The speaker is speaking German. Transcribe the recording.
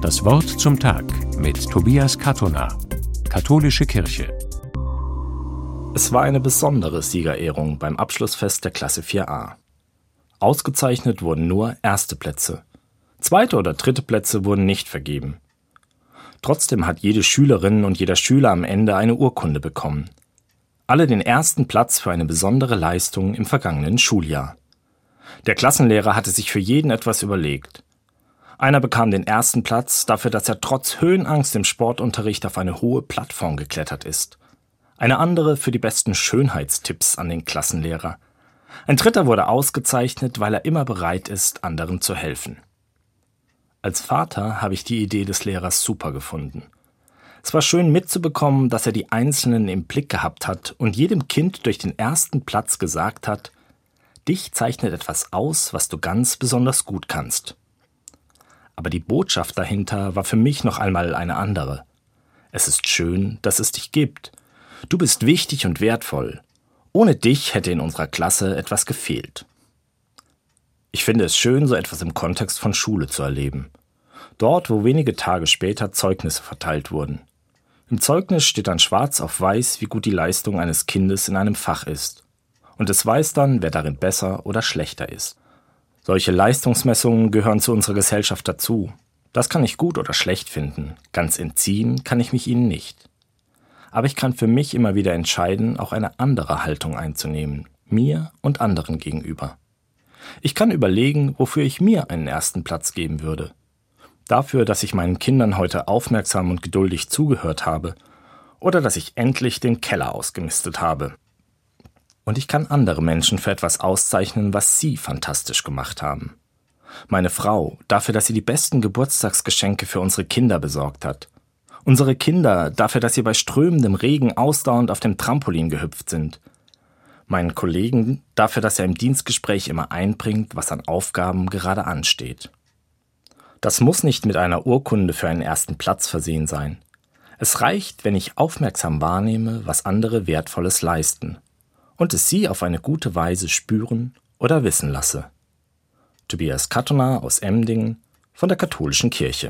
Das Wort zum Tag mit Tobias Katona, Katholische Kirche. Es war eine besondere Siegerehrung beim Abschlussfest der Klasse 4a. Ausgezeichnet wurden nur erste Plätze. Zweite oder dritte Plätze wurden nicht vergeben. Trotzdem hat jede Schülerin und jeder Schüler am Ende eine Urkunde bekommen. Alle den ersten Platz für eine besondere Leistung im vergangenen Schuljahr. Der Klassenlehrer hatte sich für jeden etwas überlegt. Einer bekam den ersten Platz dafür, dass er trotz Höhenangst im Sportunterricht auf eine hohe Plattform geklettert ist. Eine andere für die besten Schönheitstipps an den Klassenlehrer. Ein dritter wurde ausgezeichnet, weil er immer bereit ist, anderen zu helfen. Als Vater habe ich die Idee des Lehrers super gefunden. Es war schön mitzubekommen, dass er die Einzelnen im Blick gehabt hat und jedem Kind durch den ersten Platz gesagt hat, dich zeichnet etwas aus, was du ganz besonders gut kannst. Aber die Botschaft dahinter war für mich noch einmal eine andere. Es ist schön, dass es dich gibt. Du bist wichtig und wertvoll. Ohne dich hätte in unserer Klasse etwas gefehlt. Ich finde es schön, so etwas im Kontext von Schule zu erleben. Dort, wo wenige Tage später Zeugnisse verteilt wurden. Im Zeugnis steht dann schwarz auf weiß, wie gut die Leistung eines Kindes in einem Fach ist. Und es weiß dann, wer darin besser oder schlechter ist. Solche Leistungsmessungen gehören zu unserer Gesellschaft dazu. Das kann ich gut oder schlecht finden. Ganz entziehen kann ich mich ihnen nicht. Aber ich kann für mich immer wieder entscheiden, auch eine andere Haltung einzunehmen, mir und anderen gegenüber. Ich kann überlegen, wofür ich mir einen ersten Platz geben würde. Dafür, dass ich meinen Kindern heute aufmerksam und geduldig zugehört habe, oder dass ich endlich den Keller ausgemistet habe, und ich kann andere Menschen für etwas auszeichnen, was sie fantastisch gemacht haben. Meine Frau dafür, dass sie die besten Geburtstagsgeschenke für unsere Kinder besorgt hat. Unsere Kinder dafür, dass sie bei strömendem Regen ausdauernd auf dem Trampolin gehüpft sind. Meinen Kollegen dafür, dass er im Dienstgespräch immer einbringt, was an Aufgaben gerade ansteht. Das muss nicht mit einer Urkunde für einen ersten Platz versehen sein. Es reicht, wenn ich aufmerksam wahrnehme, was andere Wertvolles leisten und es sie auf eine gute Weise spüren oder wissen lasse. Tobias Kattoner aus Emdingen von der Katholischen Kirche